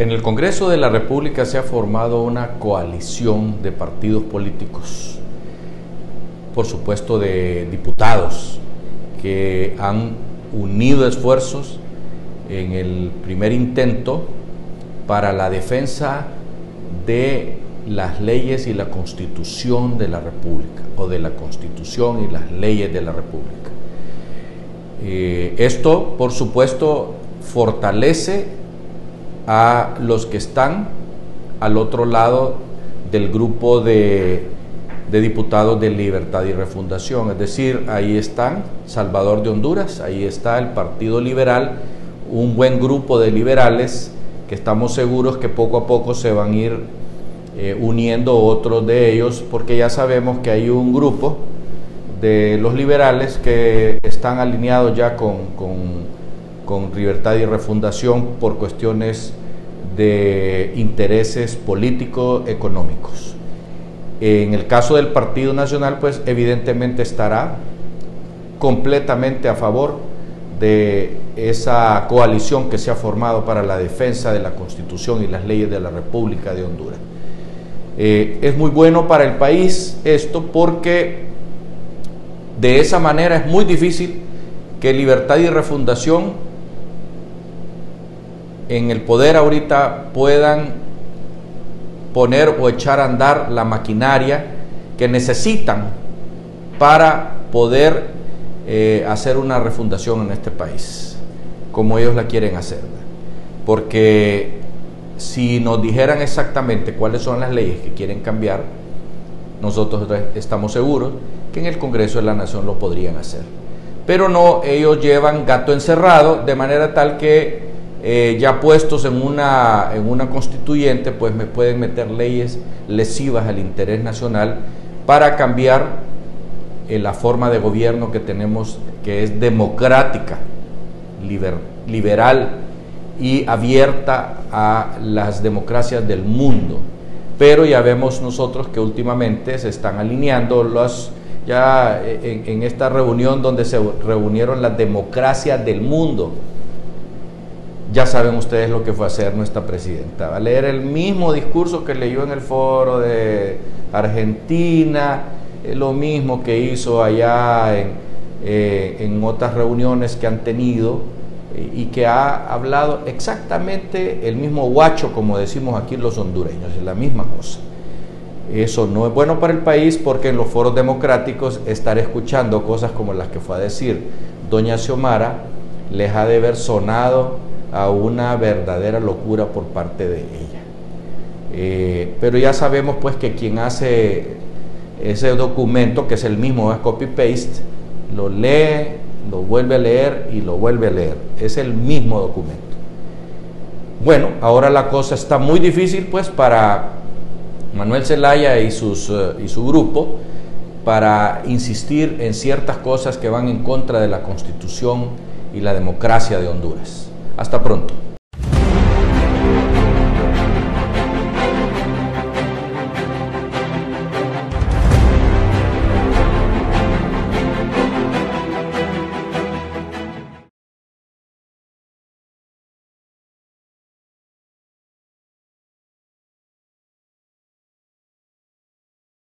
En el Congreso de la República se ha formado una coalición de partidos políticos, por supuesto de diputados, que han unido esfuerzos en el primer intento para la defensa de las leyes y la constitución de la República, o de la constitución y las leyes de la República. Eh, esto, por supuesto, fortalece a los que están al otro lado del grupo de, diputados de Libertad y Refundación. Es decir, ahí están Salvador de Honduras, ahí está el Partido Liberal, un buen grupo de liberales que estamos seguros que poco a poco se van a ir eh, uniendo otros de ellos, porque ya sabemos que hay un grupo de los liberales que están alineados ya con Libertad y Refundación por cuestiones de intereses políticos económicos. En el caso del Partido Nacional, pues evidentemente estará completamente a favor de esa coalición que se ha formado para la defensa de la Constitución y las leyes de la República de Honduras. Eh, es muy bueno para el país esto porque de esa manera es muy difícil que Libertad y Refundación en el poder ahorita puedan poner o echar a andar la maquinaria que necesitan para poder eh, hacer una refundación en este país, como ellos la quieren hacer. Porque si nos dijeran exactamente cuáles son las leyes que quieren cambiar, nosotros estamos seguros que en el Congreso de la Nación lo podrían hacer. Pero no, ellos llevan gato encerrado de manera tal que eh, ya puestos en una, en una constituyente, pues me pueden meter leyes lesivas al interés nacional para cambiar eh, la forma de gobierno que tenemos, que es democrática, liberal y abierta a las democracias del mundo. Pero ya vemos nosotros que últimamente se están alineando los, ya en, en esta reunión donde se reunieron las democracias del mundo, ya saben ustedes lo que fue hacer nuestra presidenta. Va a leer el mismo discurso que leyó en el foro de Argentina, eh, lo mismo que hizo allá en, eh, en otras reuniones que han tenido eh, y que ha hablado exactamente el mismo guacho, como decimos aquí los hondureños, es la misma cosa. Eso no es bueno para el país porque en los foros democráticos estar escuchando cosas como las que fue a decir doña Xiomara les ha de haber sonado a una verdadera locura por parte de ella. Eh, pero ya sabemos pues que quien hace ese documento, que es el mismo, es copy-paste, lo lee, lo vuelve a leer y lo vuelve a leer. Es el mismo documento. Bueno, ahora la cosa está muy difícil pues para Manuel Zelaya y, eh, y su grupo para insistir en ciertas cosas que van en contra de la constitución y la democracia de Honduras. Hasta pronto.